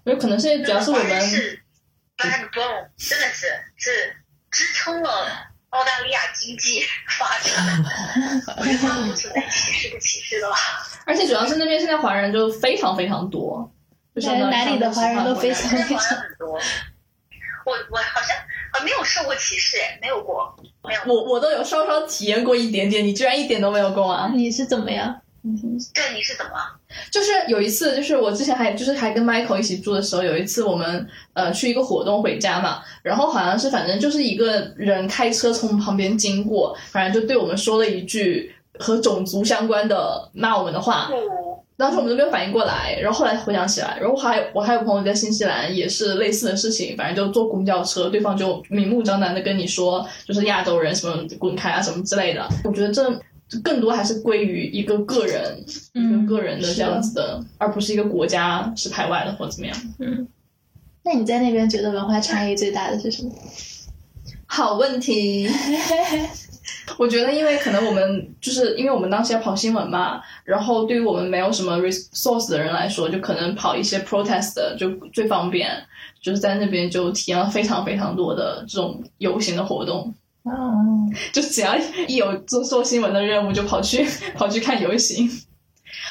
有可能是主要是我华人们是 backbone，真的是是支撑了澳大利亚经济发展。不存在歧视不歧视的吧？而且主要是那边现在华人就非常非常多，就相当于哪里的华人都非常现在华人很多。我我好像呃没有受过歧视，哎，没有过，没有。我我都有稍稍体验过一点点，你居然一点都没有过啊！你是怎么样？对，你是怎么？就是有一次，就是我之前还就是还跟 Michael 一起住的时候，有一次我们呃去一个活动回家嘛，然后好像是反正就是一个人开车从旁边经过，反正就对我们说了一句和种族相关的骂我们的话，哦，当时我们都没有反应过来，然后后来回想起来，然后还有我还有朋友在新西兰也是类似的事情，反正就坐公交车，对方就明目张胆的跟你说，就是亚洲人什么滚开啊什么之类的。我觉得这更多还是归于一个个人，嗯一个个人的这样子的，而不是一个国家是排外的或怎么样。嗯那你在那边觉得文化差异最大的是什么？好问题。我觉得，因为可能我们就是因为我们当时要跑新闻嘛，然后对于我们没有什么 resource 的人来说，就可能跑一些 protest 的就最方便，就是在那边就体验了非常非常多的这种游行的活动，哦，就只要一有做做新闻的任务，就跑去跑去看游行。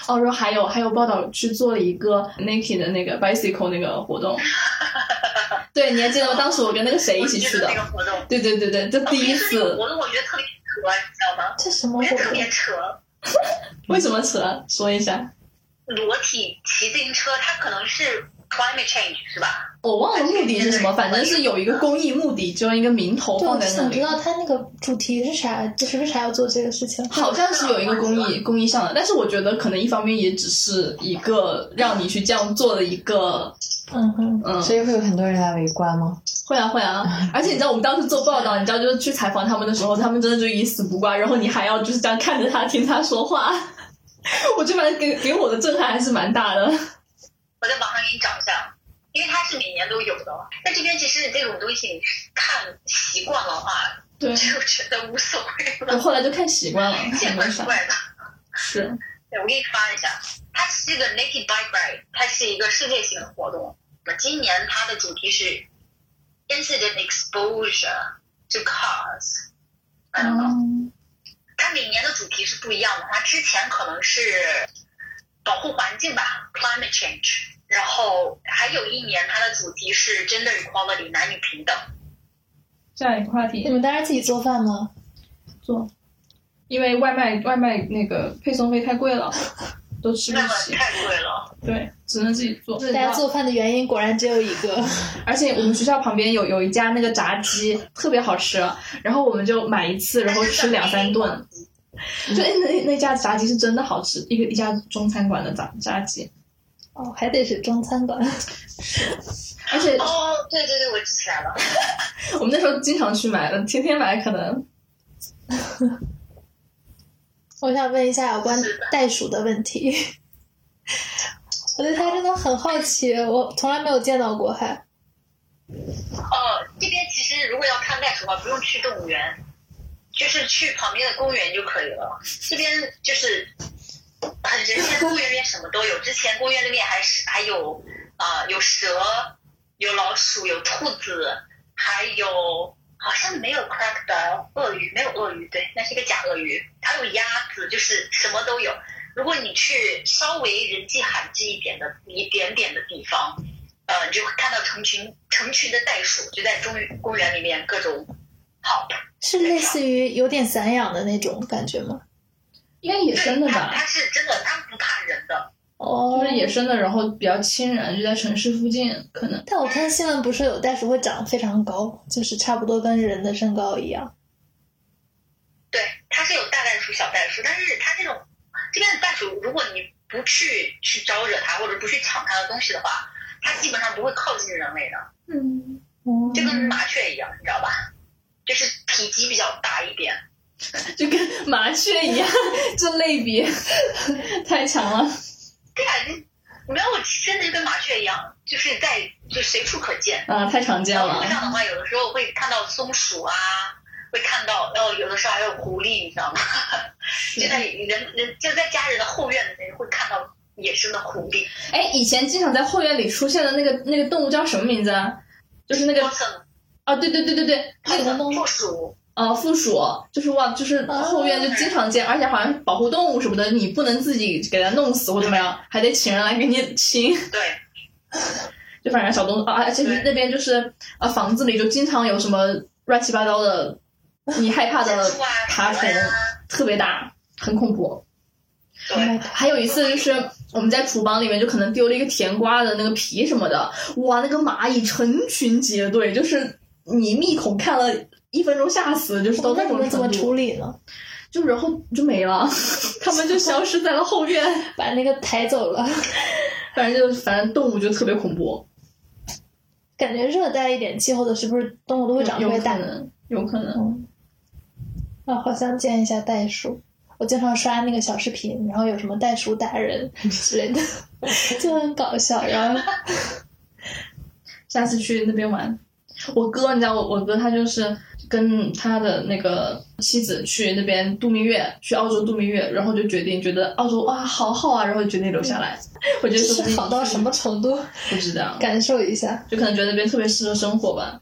哦，然后还有还有报道去做了一个 Nike 的那个 bicycle 那个活动，对，你还记得吗？当时我跟那个谁一起去的那，个活动，对对对对，就第一次。活动我觉得特别扯，你知道吗？这什么我觉得特？别扯。为什么扯？说一下。裸体骑自行车，它可能是 climate change 是吧？我忘了目的是什么，反正是有一个公益目的，就用一个名头，我放在那里想知。道他那个主题是啥，就是为啥要做这个事情？好像是有一个公益公益项的，但是我觉得可能一方面也只是一个让你去这样做的一个，嗯哼，嗯，所以会有很多人来围观吗？会啊会啊，而且你知道我们当时做报道，你知道就是去采访他们的时候，他们真的就一丝不挂，然后你还要就是这样看着他听他说话，我就反正给给我的震撼还是蛮大的。我在网上给你找一下，因为它是每年都有的。在这边其实这种东西你看习惯了的话，对，就觉得无所谓我，后来就看习惯了，见怪。不怪的。是，对，我给你发一下，它是个 Naked Bike Ride，它是一个世界性的活动。那今年它的主题是 Incident Exposure to Cars。嗯，嗯它每年的主题是不一样的。它之前可能是保护环境吧，climate change。然后还有一年，它的主题是 gender equality，男女平等。下一个话题你们当时自己做饭吗？做。因为外卖外卖那个配送费太贵了，都吃不起。太贵了。对，只能自己做。大家做饭的原因果然只有一个，而且我们学校旁边有有一家那个炸鸡特别好吃，然后我们就买一次，然后吃两三顿。就那那那家炸鸡是真的好吃，一个一家中餐馆的炸炸鸡，哦，还得是中餐馆。而且哦，对对对，我记起来了。我们那时候经常去买的，天天买可能。我想问一下有关袋鼠的问题，我对它真的很好奇，我从来没有见到过还。哦，这边其实如果要看袋鼠的话，不用去动物园，就是去旁边的公园就可以了。这边就是很人间，公园里面什么都有。之前公园里面还是还有啊、呃有蛇，有老鼠，有兔子，还有好像没有 crocodile 鳄鱼，没有鳄鱼，对，那是一个假鳄鱼，还有鸭子，就是什么都有。如果你去稍微人迹罕至一点的一点点的地方，呃，你就会看到成群成群的袋鼠，就在中公园里面各种跑。是类似于有点散养的那种感觉吗？应该野，生的吧它它？是真的，它不怕人的。哦就，是野生的，然后比较亲人，就在城市附近，可能但我看新闻不是有袋鼠会长得非常高，就是差不多跟人的身高一样。对，它是有大袋鼠、小袋鼠，但是它这种这边的袋鼠，如果你不去去招惹它，或者不去抢它的东西的话，它基本上不会靠近人类的，嗯，哦就跟麻雀一样，你知道吧？就是体积比较大一点。就跟麻雀一样，这类别太强了。对啊，你没有，真的就跟麻雀一样，就是在就随处可见。啊，太常见了路。上的话，有的时候会看到松鼠啊，会看到，然后有的时候还有狐狸，你知道吗？就在人人就在家人的后院里面会看到野生的狐狸。哎，以前经常在后院里出现的那个那个动物叫什么名字啊？就是那个啊，哦，对对对对对，那个什么东西负鼠，呃，附属，就是哇，就是后院就经常见，而且好像保护动物什么的，你不能自己给它弄死或怎么样，还得请人来给你清。对，就反正小动物啊，而且对那边就是呃房子里就经常有什么乱七八糟的，你害怕的爬虫，特别大，很恐怖。对，还有一次就是我们在厨房里面就可能丢了一个甜瓜的那个皮什么的，哇，那个蚂蚁成群结队，就是你密孔看了一分钟吓死，就是到哦那你种们怎么。处理呢？就然后就没了，他们就消失在了后院。把那个抬走了。反正就反正动物就特别恐怖，感觉热带一点气候的，是不是动物都会长得有特别大？有可能。嗯，啊，好想见一下袋鼠。我经常刷那个小视频，然后有什么袋鼠打人之类的，就很搞笑。然后下次去那边玩。我哥，你知道我我哥他就是跟他的那个妻子去那边度蜜月，去澳洲度蜜月，然后就决定觉得澳洲哇好好啊，然后决定留下来。我觉得是好到什么程度？不知道，感受一下。就可能觉得那边特别适合生活吧。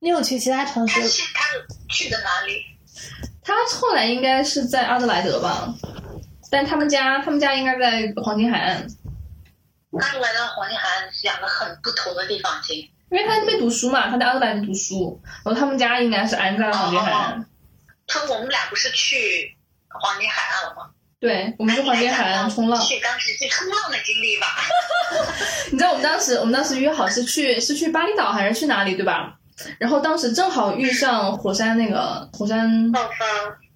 你有去其他城市？他去他去的哪里？他后来应该是在阿德莱德吧，但他们家他们家应该在黄金海岸，阿德莱德和黄金海岸是两个很不同的地方，亲。因为他在那边读书嘛，他在阿德莱德读书，然后他们家应该是安在黄金海岸。他我们俩不是去黄金海岸了吗？对，我们去黄金海岸冲浪。去当时去冲浪的经历吧。你知道我们当时我们当时约好是去是去巴厘岛还是去哪里对吧？然后当时正好遇上火山那个火山爆发。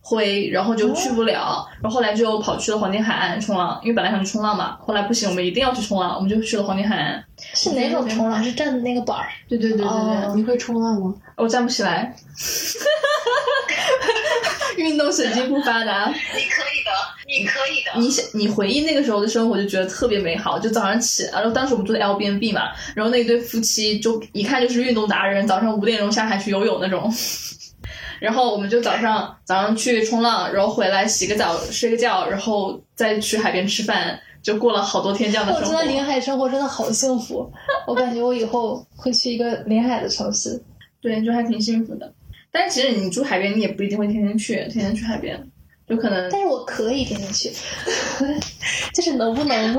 灰，然后就去不了，然后后来就跑去了黄金海岸冲浪，因为本来想去冲浪嘛，后来不行，我们一定要去冲浪，我们就去了黄金海岸。是哪种冲浪？是站的那个板儿？对对对对对，哦你会冲浪吗？我站不起来，运动神经不发达。你可以的，你可以的。你想，你回忆那个时候的生活，就觉得特别美好。就早上起，然后当时我们住在 Airbnb 嘛，然后那对夫妻就一看就是运动达人，早上五点钟下海去游泳那种。然后我们就早上早上去冲浪，然后回来洗个澡、睡个觉，然后再去海边吃饭，就过了好多天这样的生活。我觉得临海生活真的好幸福，我感觉我以后会去一个临海的城市。对，就还挺幸福的。但是其实你住海边，你也不一定会天天去，天天去海边，就可能。但是我可以天天去，就是能不能？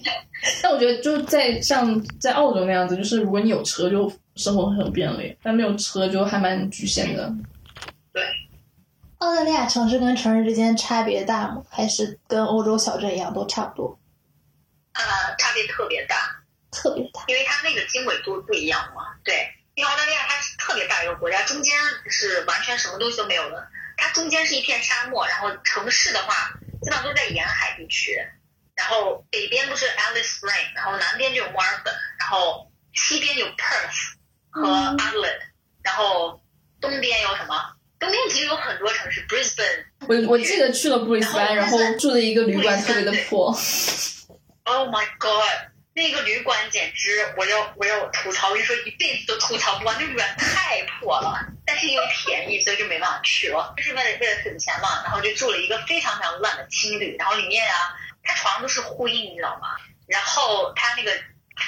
但我觉得就在像在澳洲那样子，就是如果你有车，就生活很便利；但没有车就还蛮局限的。对。澳大利亚城市跟城市之间差别大吗？还是跟欧洲小镇一样都差不多？呃，差别特别大，特别大。因为它那个经纬度不一样嘛。对，因为澳大利亚它是特别大一个国家，中间是完全什么东西都没有的，它中间是一片沙漠，然后城市的话基本上都在沿海地区，然后北边不是 Alice Spring，然后南边就有墨尔本，然后西边有 Perth 和 Adelaide，、然后东边有什么？东边其实有很多城市，Brisbane。我我记得去了布里斯班，然后住的一个旅馆特别的破。Oh my god！那个旅馆简直，我要我要吐槽，我跟你说一辈子都吐槽不完，那旅馆太破了。但是因为便宜，所以就没办法去了。就是为了为了省钱嘛，然后就住了一个非常非常烂的青旅，然后里面啊，它床都是灰，你知道吗？然后它那个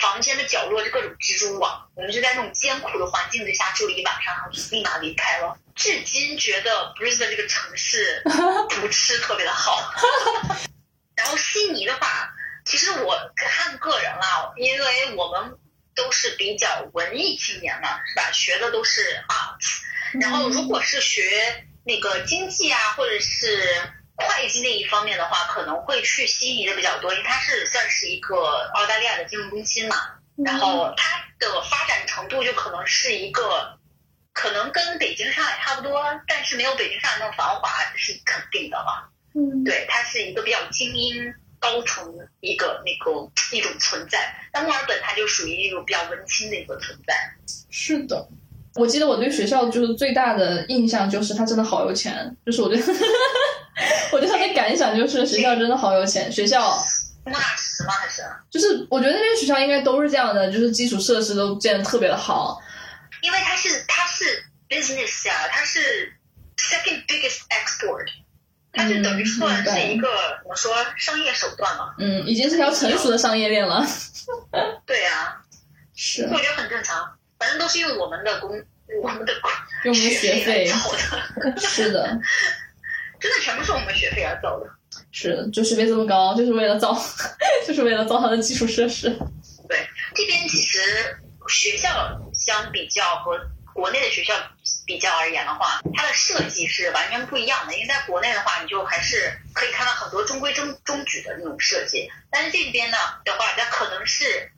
房间的角落就各种蜘蛛网，我们就在那种艰苦的环境之下住了一晚上，然后就立马离开了。至今觉得 Brisbane 这个城市不吃特别的好。然后悉尼的话，其实我看个人啦，因为我们都是比较文艺青年嘛，是吧？学的都是 art，然后如果是学那个经济啊，或者是会计那一方面的话，可能会去悉尼的比较多，因为它是算是一个澳大利亚的金融中心嘛。然后它的发展程度就可能是一个，可能跟北京、上海差不多，但是没有北京、上海那么繁华是肯定的了。嗯，对，它是一个比较精英高层的一个那个一种存在。那墨尔本它就属于一种比较文青的一个存在。是的，我记得我对学校就是最大的印象就是他真的好有钱，就是我对，我对他的感想就是学校真的好有钱，学校莫纳什吗？还是？就是我觉得那边学校应该都是这样的，就是基础设施都建的特别的好。因为它是它是 business 啊、它是 second biggest export，它就等于算是一个、怎么说商业手段嘛。嗯，已经是条成熟的商业链了。对啊、是我觉得很正常，反正都是用我们的工我们的工用我们学来费，造的，是的，真的全部是我们学费而造的。是的，就学费这么高，就是为了造，就是为了造它的基础设施。对，这边其实学校相比较和国内的学校比较而言的话，它的设计是完全不一样的。因为在国内的话，你就还是可以看到很多中规中中矩的那种设计，但是这边呢的话，它可能是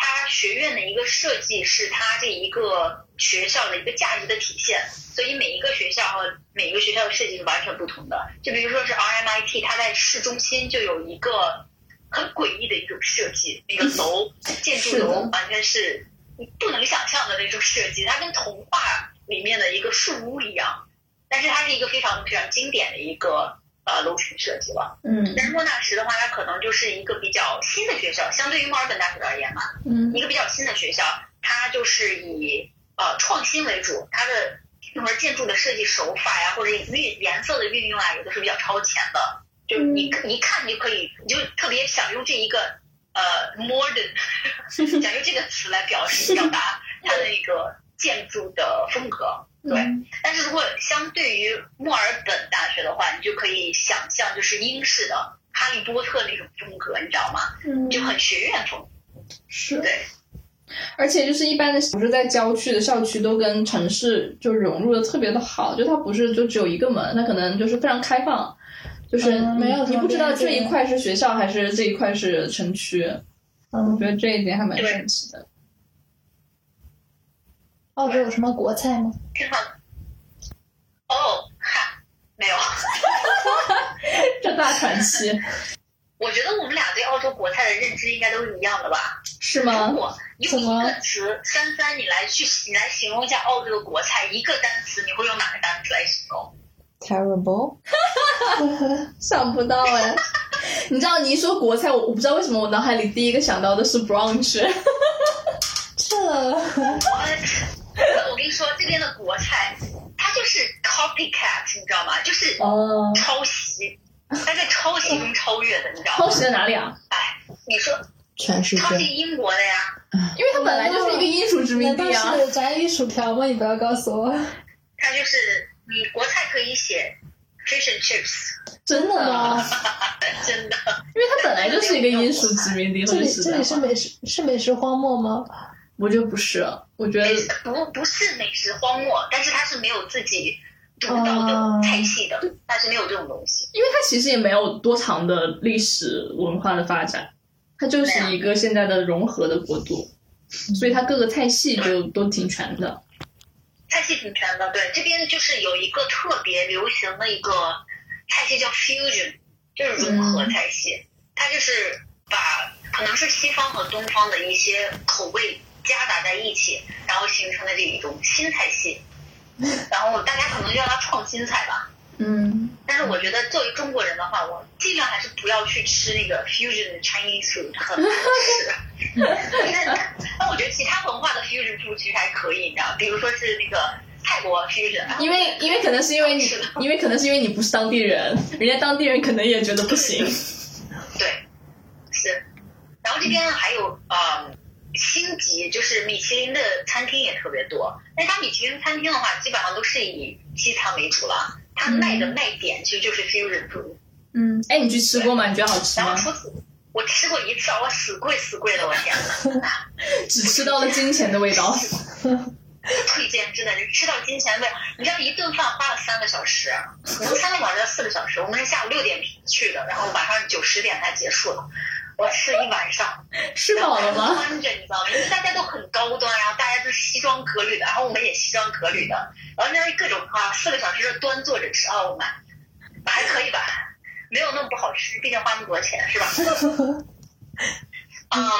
它学院的一个设计是它这一个学校的一个价值的体现，所以每一个学校和每一个学校的设计是完全不同的。就比如说是 RMIT，它在市中心就有一个很诡异的一种设计，那个楼建筑楼完全是你不能想象的那种设计，它跟童话里面的一个树屋一样，但是它是一个非常非常经典的一个呃楼群设计了。嗯但是莫纳什的话，它可能就是一个比较新的学校，相对于墨尔本大学而言嘛，嗯一个比较新的学校，它就是以呃创新为主，它的比如说建筑的设计手法呀，或者运颜色的运用啊，有的是比较超前的。就你你一看你就可以，你就特别想用这一个呃 modern，想用这个词来表示表达它的那个建筑的风格。对，但是如果相对于墨尔本大学的话，你就可以想象就是英式的哈利波特那种风格，你知道吗？嗯。就很学院风。是。对，而且就是一般的不是在郊区的校区都跟城市就融入的特别的好，就它不是就只有一个门，它可能就是非常开放，就是没有你不知道这一块是学校还是这一块是城区，嗯。我嗯，觉得这一点还蛮神奇的。澳洲有什么国菜吗？听到？哦，哈，没有。这大喘息我觉得我们俩对澳洲国菜的认知应该都是一样的吧？是吗如？果用一个词，三三，你来去你来形容一下澳洲的国菜，一个单词，你会用哪个单词来形容？terrible，想不到哎。你知道你一说国菜，我我不知道为什么我脑海里第一个想到的是 brunch。这我我跟你说，这边的国菜，它就是 copycat，你知道吗？就是哦，抄袭，它在抄袭中超越的，你知道吗？抄袭在哪里啊？哎，你说全世抄袭英国的呀？因为它本来就是一个英属殖民难道地啊。是炸鱼薯条吗？你不要告诉我，它就是你国菜可以写 fish and chips，真真的吗？真的。因为它本来就是一个英属殖民地，这里这里是美食是美食荒漠吗？我觉得不是，我觉得不不是美食荒漠，但是它是没有自己独到的菜系的，但是没有这种东西。因为它其实也没有多长的历史文化的发展，它就是一个现在的融合的国度，所以它各个菜系就都挺全的。菜系挺全的，对，这边就是有一个特别流行的一个菜系叫 fusion，就是融合菜系，它就是把可能是西方和东方的一些口味夹杂在一起，然后形成的这一种新菜系。然后大家可能叫它创新菜吧，嗯，但是我觉得作为中国人的话，我尽量还是不要去吃那个 fusion Chinese food，很难吃。但但我觉得其他文化的 fusion food 其实还可以，你知道，比如说是那个泰国 fusion，啊因为因为可能是因为你，因为可能是因为你不是当地人，人家当地人可能也觉得不行。对，是。然后这边还有呃星级，就是米其林的餐厅也特别多。但是它米其林餐厅的话，基本上都是以西餐为主了。它卖的卖点其实就是 fusion food。嗯，哎，你去吃过吗？你觉得好吃吗？然后除此，我吃过一次，我死贵死贵的，我天呐！只吃到了金钱的味道。推荐真的是吃到金钱味。你知道一顿饭花了三个小时，我们三个小时到四个小时，我们是下午六点去的，然后晚上九十点才结束的。我吃了一晚上，吃饱了吗？端着你知道吗？因为大家都很高端，然后大家都是西装革履的，然后我们也西装革履的，然后那各种啊，四个小时的端坐着吃，啊，我们，还可以吧？没有那么不好吃，毕竟花那么多钱是吧？嗯，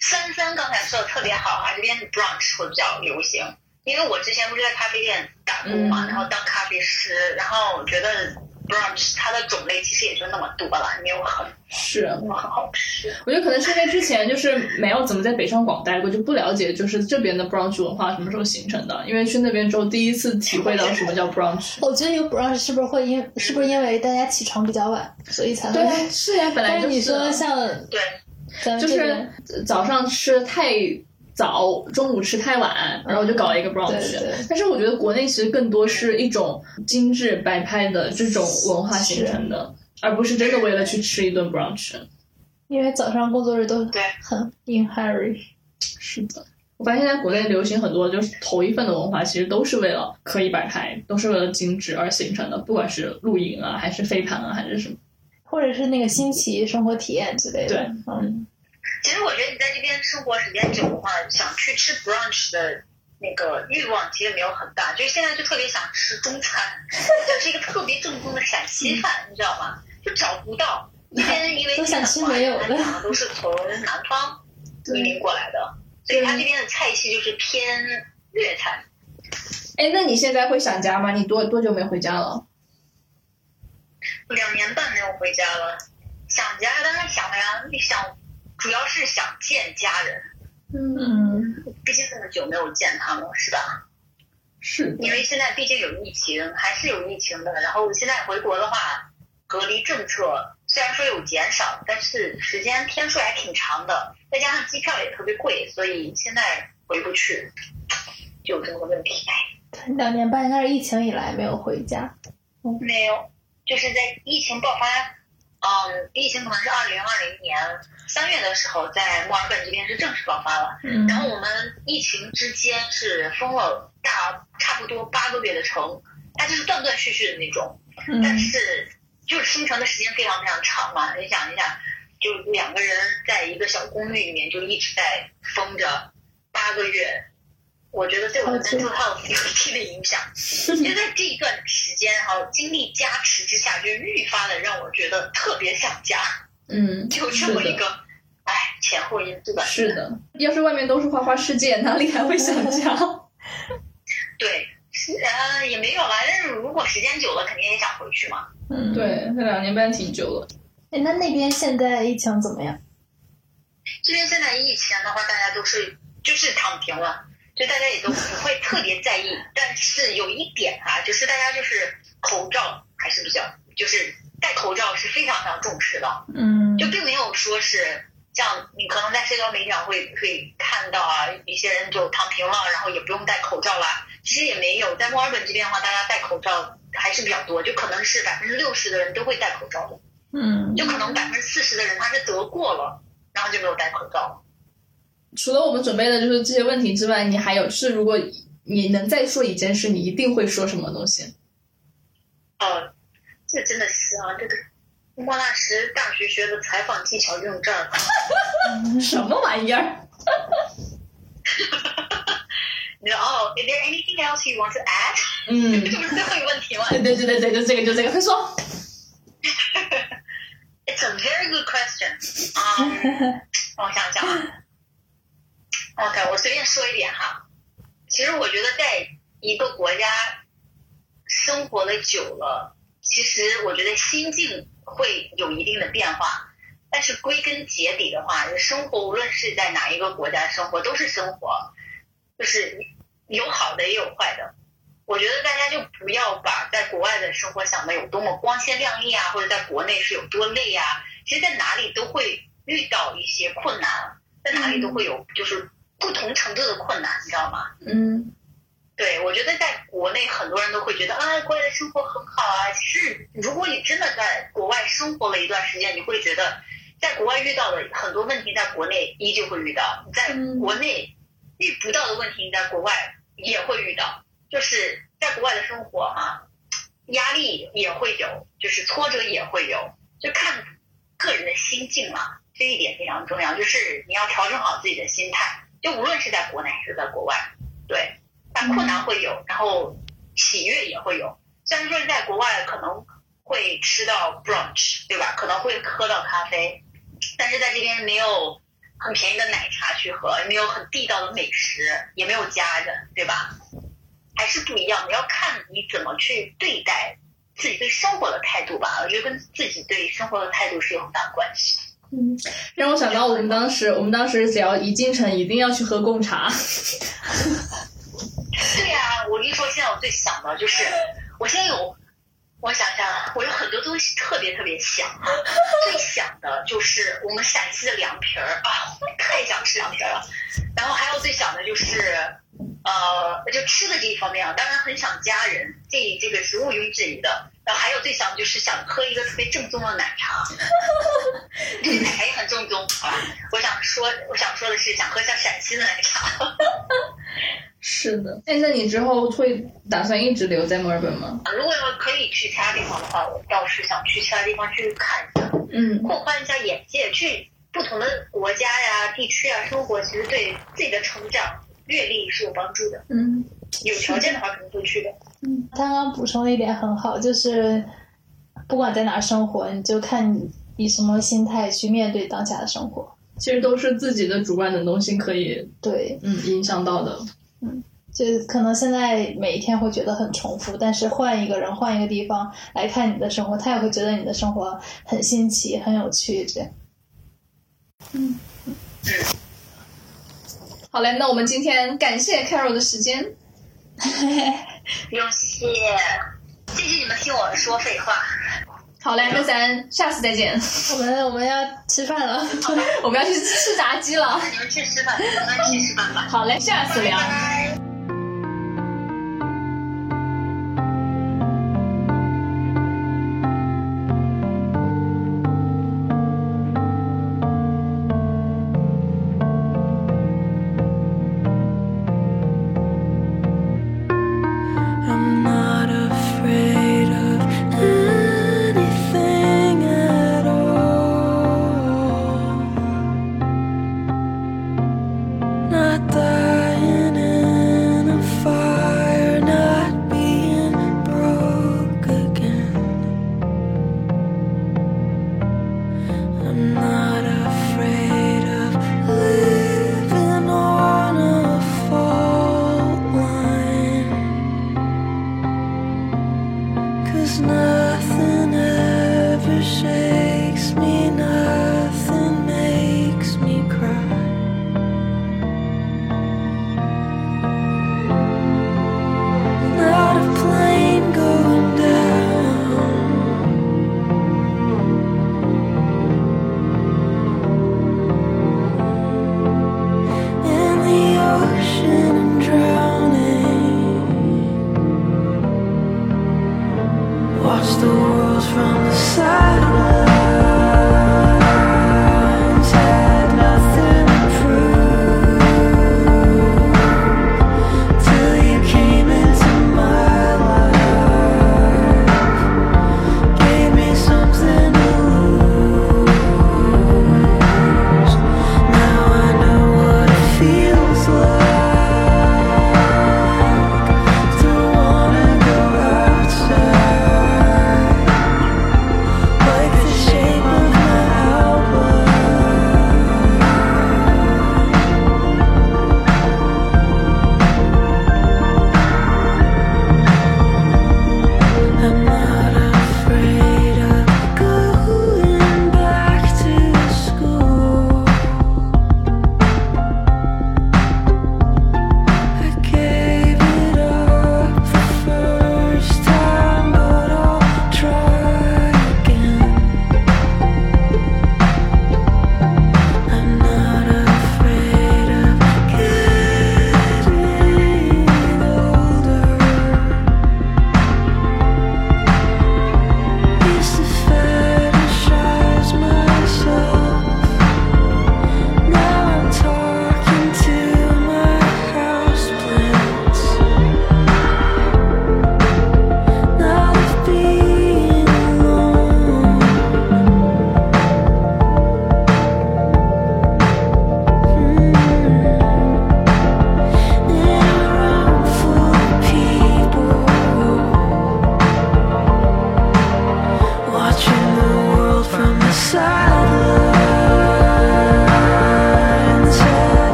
三三刚才说的特别好啊，这边 brunch 会比较流行，因为我之前不是在咖啡店打工嘛，嗯然后当咖啡师，然后我觉得 brunch 它的种类其实也就那么多了，没有很是，那么很好吃。我觉得可能是因为之前就是没有怎么在北上广待过，就不了解就是这边的 brunch 文化什么时候形成的。因为去那边之后，第一次体会到什么叫 brunch。我觉得有 brunch 是不是会因是不是因为大家起床比较晚，所以才会？对啊，是呀，本来就是你说像对，就是早上吃太早，中午吃太晚，然后就搞了一个 brunch。但是我觉得国内其实更多是一种精致摆拍的这种文化形成的，而不是真的为了去吃一顿 brunch。因为早上工作日都对很 in hurry。是的，我发现现在国内流行很多就是头一份的文化，其实都是为了刻意摆拍，都是为了精致而形成的，不管是露营啊，还是飞盘啊，还是什么。或者是那个新奇生活体验之类的。对嗯，其实我觉得你在这边生活时间久的话，想去吃 brunch 的那个欲望其实没有很大，就是现在就特别想吃中餐，想吃一个特别正宗的陕西饭，你知道吗？就找不到。这边因为都想吃没有的都是从南方 移民过来的，所以他这边的菜系就是偏粤菜。哎，那你现在会想家吗？你多多久没回家了？两年半没有回家了，想家当然想了呀，你想主要是想见家人，嗯，毕竟这么久没有见他们，是吧？是因为现在毕竟有疫情，还是有疫情的。然后现在回国的话，隔离政策虽然说有减少，但是时间天数还挺长的，再加上机票也特别贵，所以现在回不去，就有这么个问题。两年半应该是疫情以来没有回家。没有，就是在疫情爆发，嗯，疫情可能是二零二零年三月的时候，在墨尔本这边是正式爆发了。嗯然后我们疫情之间是封了大差不多八个月的城，它就是断断续续的那种，但嗯是就是封城的时间非常非常长嘛。你想一下，就两个人在一个小公寓里面就一直在封着八个月，我觉得对我的好久 mental health 有一定的影响。就在这一段时间，然后精力加持之下，就愈发的让我觉得特别想家，嗯，就这是的，么一个，哎，前后因素吧。是的。要是外面都是花花世界，哪里还会想家？对，是呃也没有啦，但是如果时间久了，肯定也想回去嘛。嗯，。对，那两年半挺久了。哎，那那边现在疫情怎么样？这边现在疫情的话，大家都是就是躺平了，就大家也都不会特别在意。但是有一点啊，就是大家就是口罩还是比较，就是戴口罩是非常非常重视的。嗯就并没有说是像你可能在社交媒体上会会看到啊，一些人就躺平了，然后也不用戴口罩啦。其实也没有，在墨尔本这边的话，大家戴口罩还是比较多，就可能是百分之六十的人都会戴口罩的，嗯就可能百分之四十的人他是得过了，然后就没有戴口罩。除了我们准备的就是这些问题之外，你还有就是如果你能再说一件事，你一定会说什么东西？哦，这真的是啊，这个莫纳什大学学的采访技巧用这儿了。什么玩意儿？你说哦，Is there anything else you want to add？嗯，这不是最后一个问题吗对对对对对，就这个就这个，快说。？It's a very good question。嗯，让我想想啊。OK，我随便说一点哈。其实我觉得在一个国家生活的久了，其实我觉得心境会有一定的变化。但是归根结底的话，生活无论是在哪一个国家生活，都是生活，就是有好的也有坏的。我觉得大家就不要把在国外的生活想的有多么光鲜亮丽啊，或者在国内是有多累啊。其实，在哪里都会遇到一些困难，在哪里都会有就是不同程度的困难，你知道吗？嗯对，我觉得在国内很多人都会觉得啊，国外的生活很好啊。其实，如果你真的在国外生活了一段时间，你会觉得，在国外遇到的很多问题，在国内依旧会遇到；你在国内遇不到的问题，你在国外也会遇到。就是在国外的生活啊，压力也会有，就是挫折也会有，就看个人的心境嘛。这一点非常重要，就是你要调整好自己的心态，就无论是在国内还是在国外，对。但困难会有，然后喜悦也会有。虽然说在国外可能会吃到 brunch，对吧？可能会喝到咖啡，但是在这边没有很便宜的奶茶去喝，也没有很地道的美食，也没有家人，对吧？还是不一样的，要看你怎么去对待自己对生活的态度吧。我觉得跟自己对生活的态度是有很大关系。嗯，让我想到我们当时，我们当时只要一进城，一定要去喝贡茶。对呀、我跟你说，现在我最想的就是，我现在有，我想想啊，我有很多东西特别特别想，最想的就是我们陕西的凉皮儿啊，太想吃凉皮儿了。然后还有最想的就是，呃，就吃的这一方面啊，当然很想家人，这这个是毋庸置疑的。然后还有最想就是想喝一个特别正宗的奶茶，这个奶茶也很正宗啊。我想说，我想说的是，想喝像陕西的奶茶。是的，哎，那你之后会打算一直留在墨尔本吗？如果要可以去其他地方的话，我倒是想去其他地方去看一下，嗯扩宽一下眼界，去不同的国家呀、地区啊生活，其实对自己的成长、阅历是有帮助的。嗯有条件的话，可能会去的。嗯刚刚补充了一点很好，就是不管在哪生活，你就看你以什么心态去面对当下的生活。其实都是自己的主观能动性可以对，嗯影响到的。就可能现在每一天会觉得很重复，但是换一个人、换一个地方来看你的生活，他也会觉得你的生活很新奇、很有趣。这样，嗯好嘞，那我们今天感谢 Carol 的时间。不用谢，谢谢你们听我说废话。好嘞，那咱下次再见。我们我们要吃饭了。我们要去吃炸鸡了。你们去吃饭，你们去吃饭吧。好嘞，下次聊。拜拜。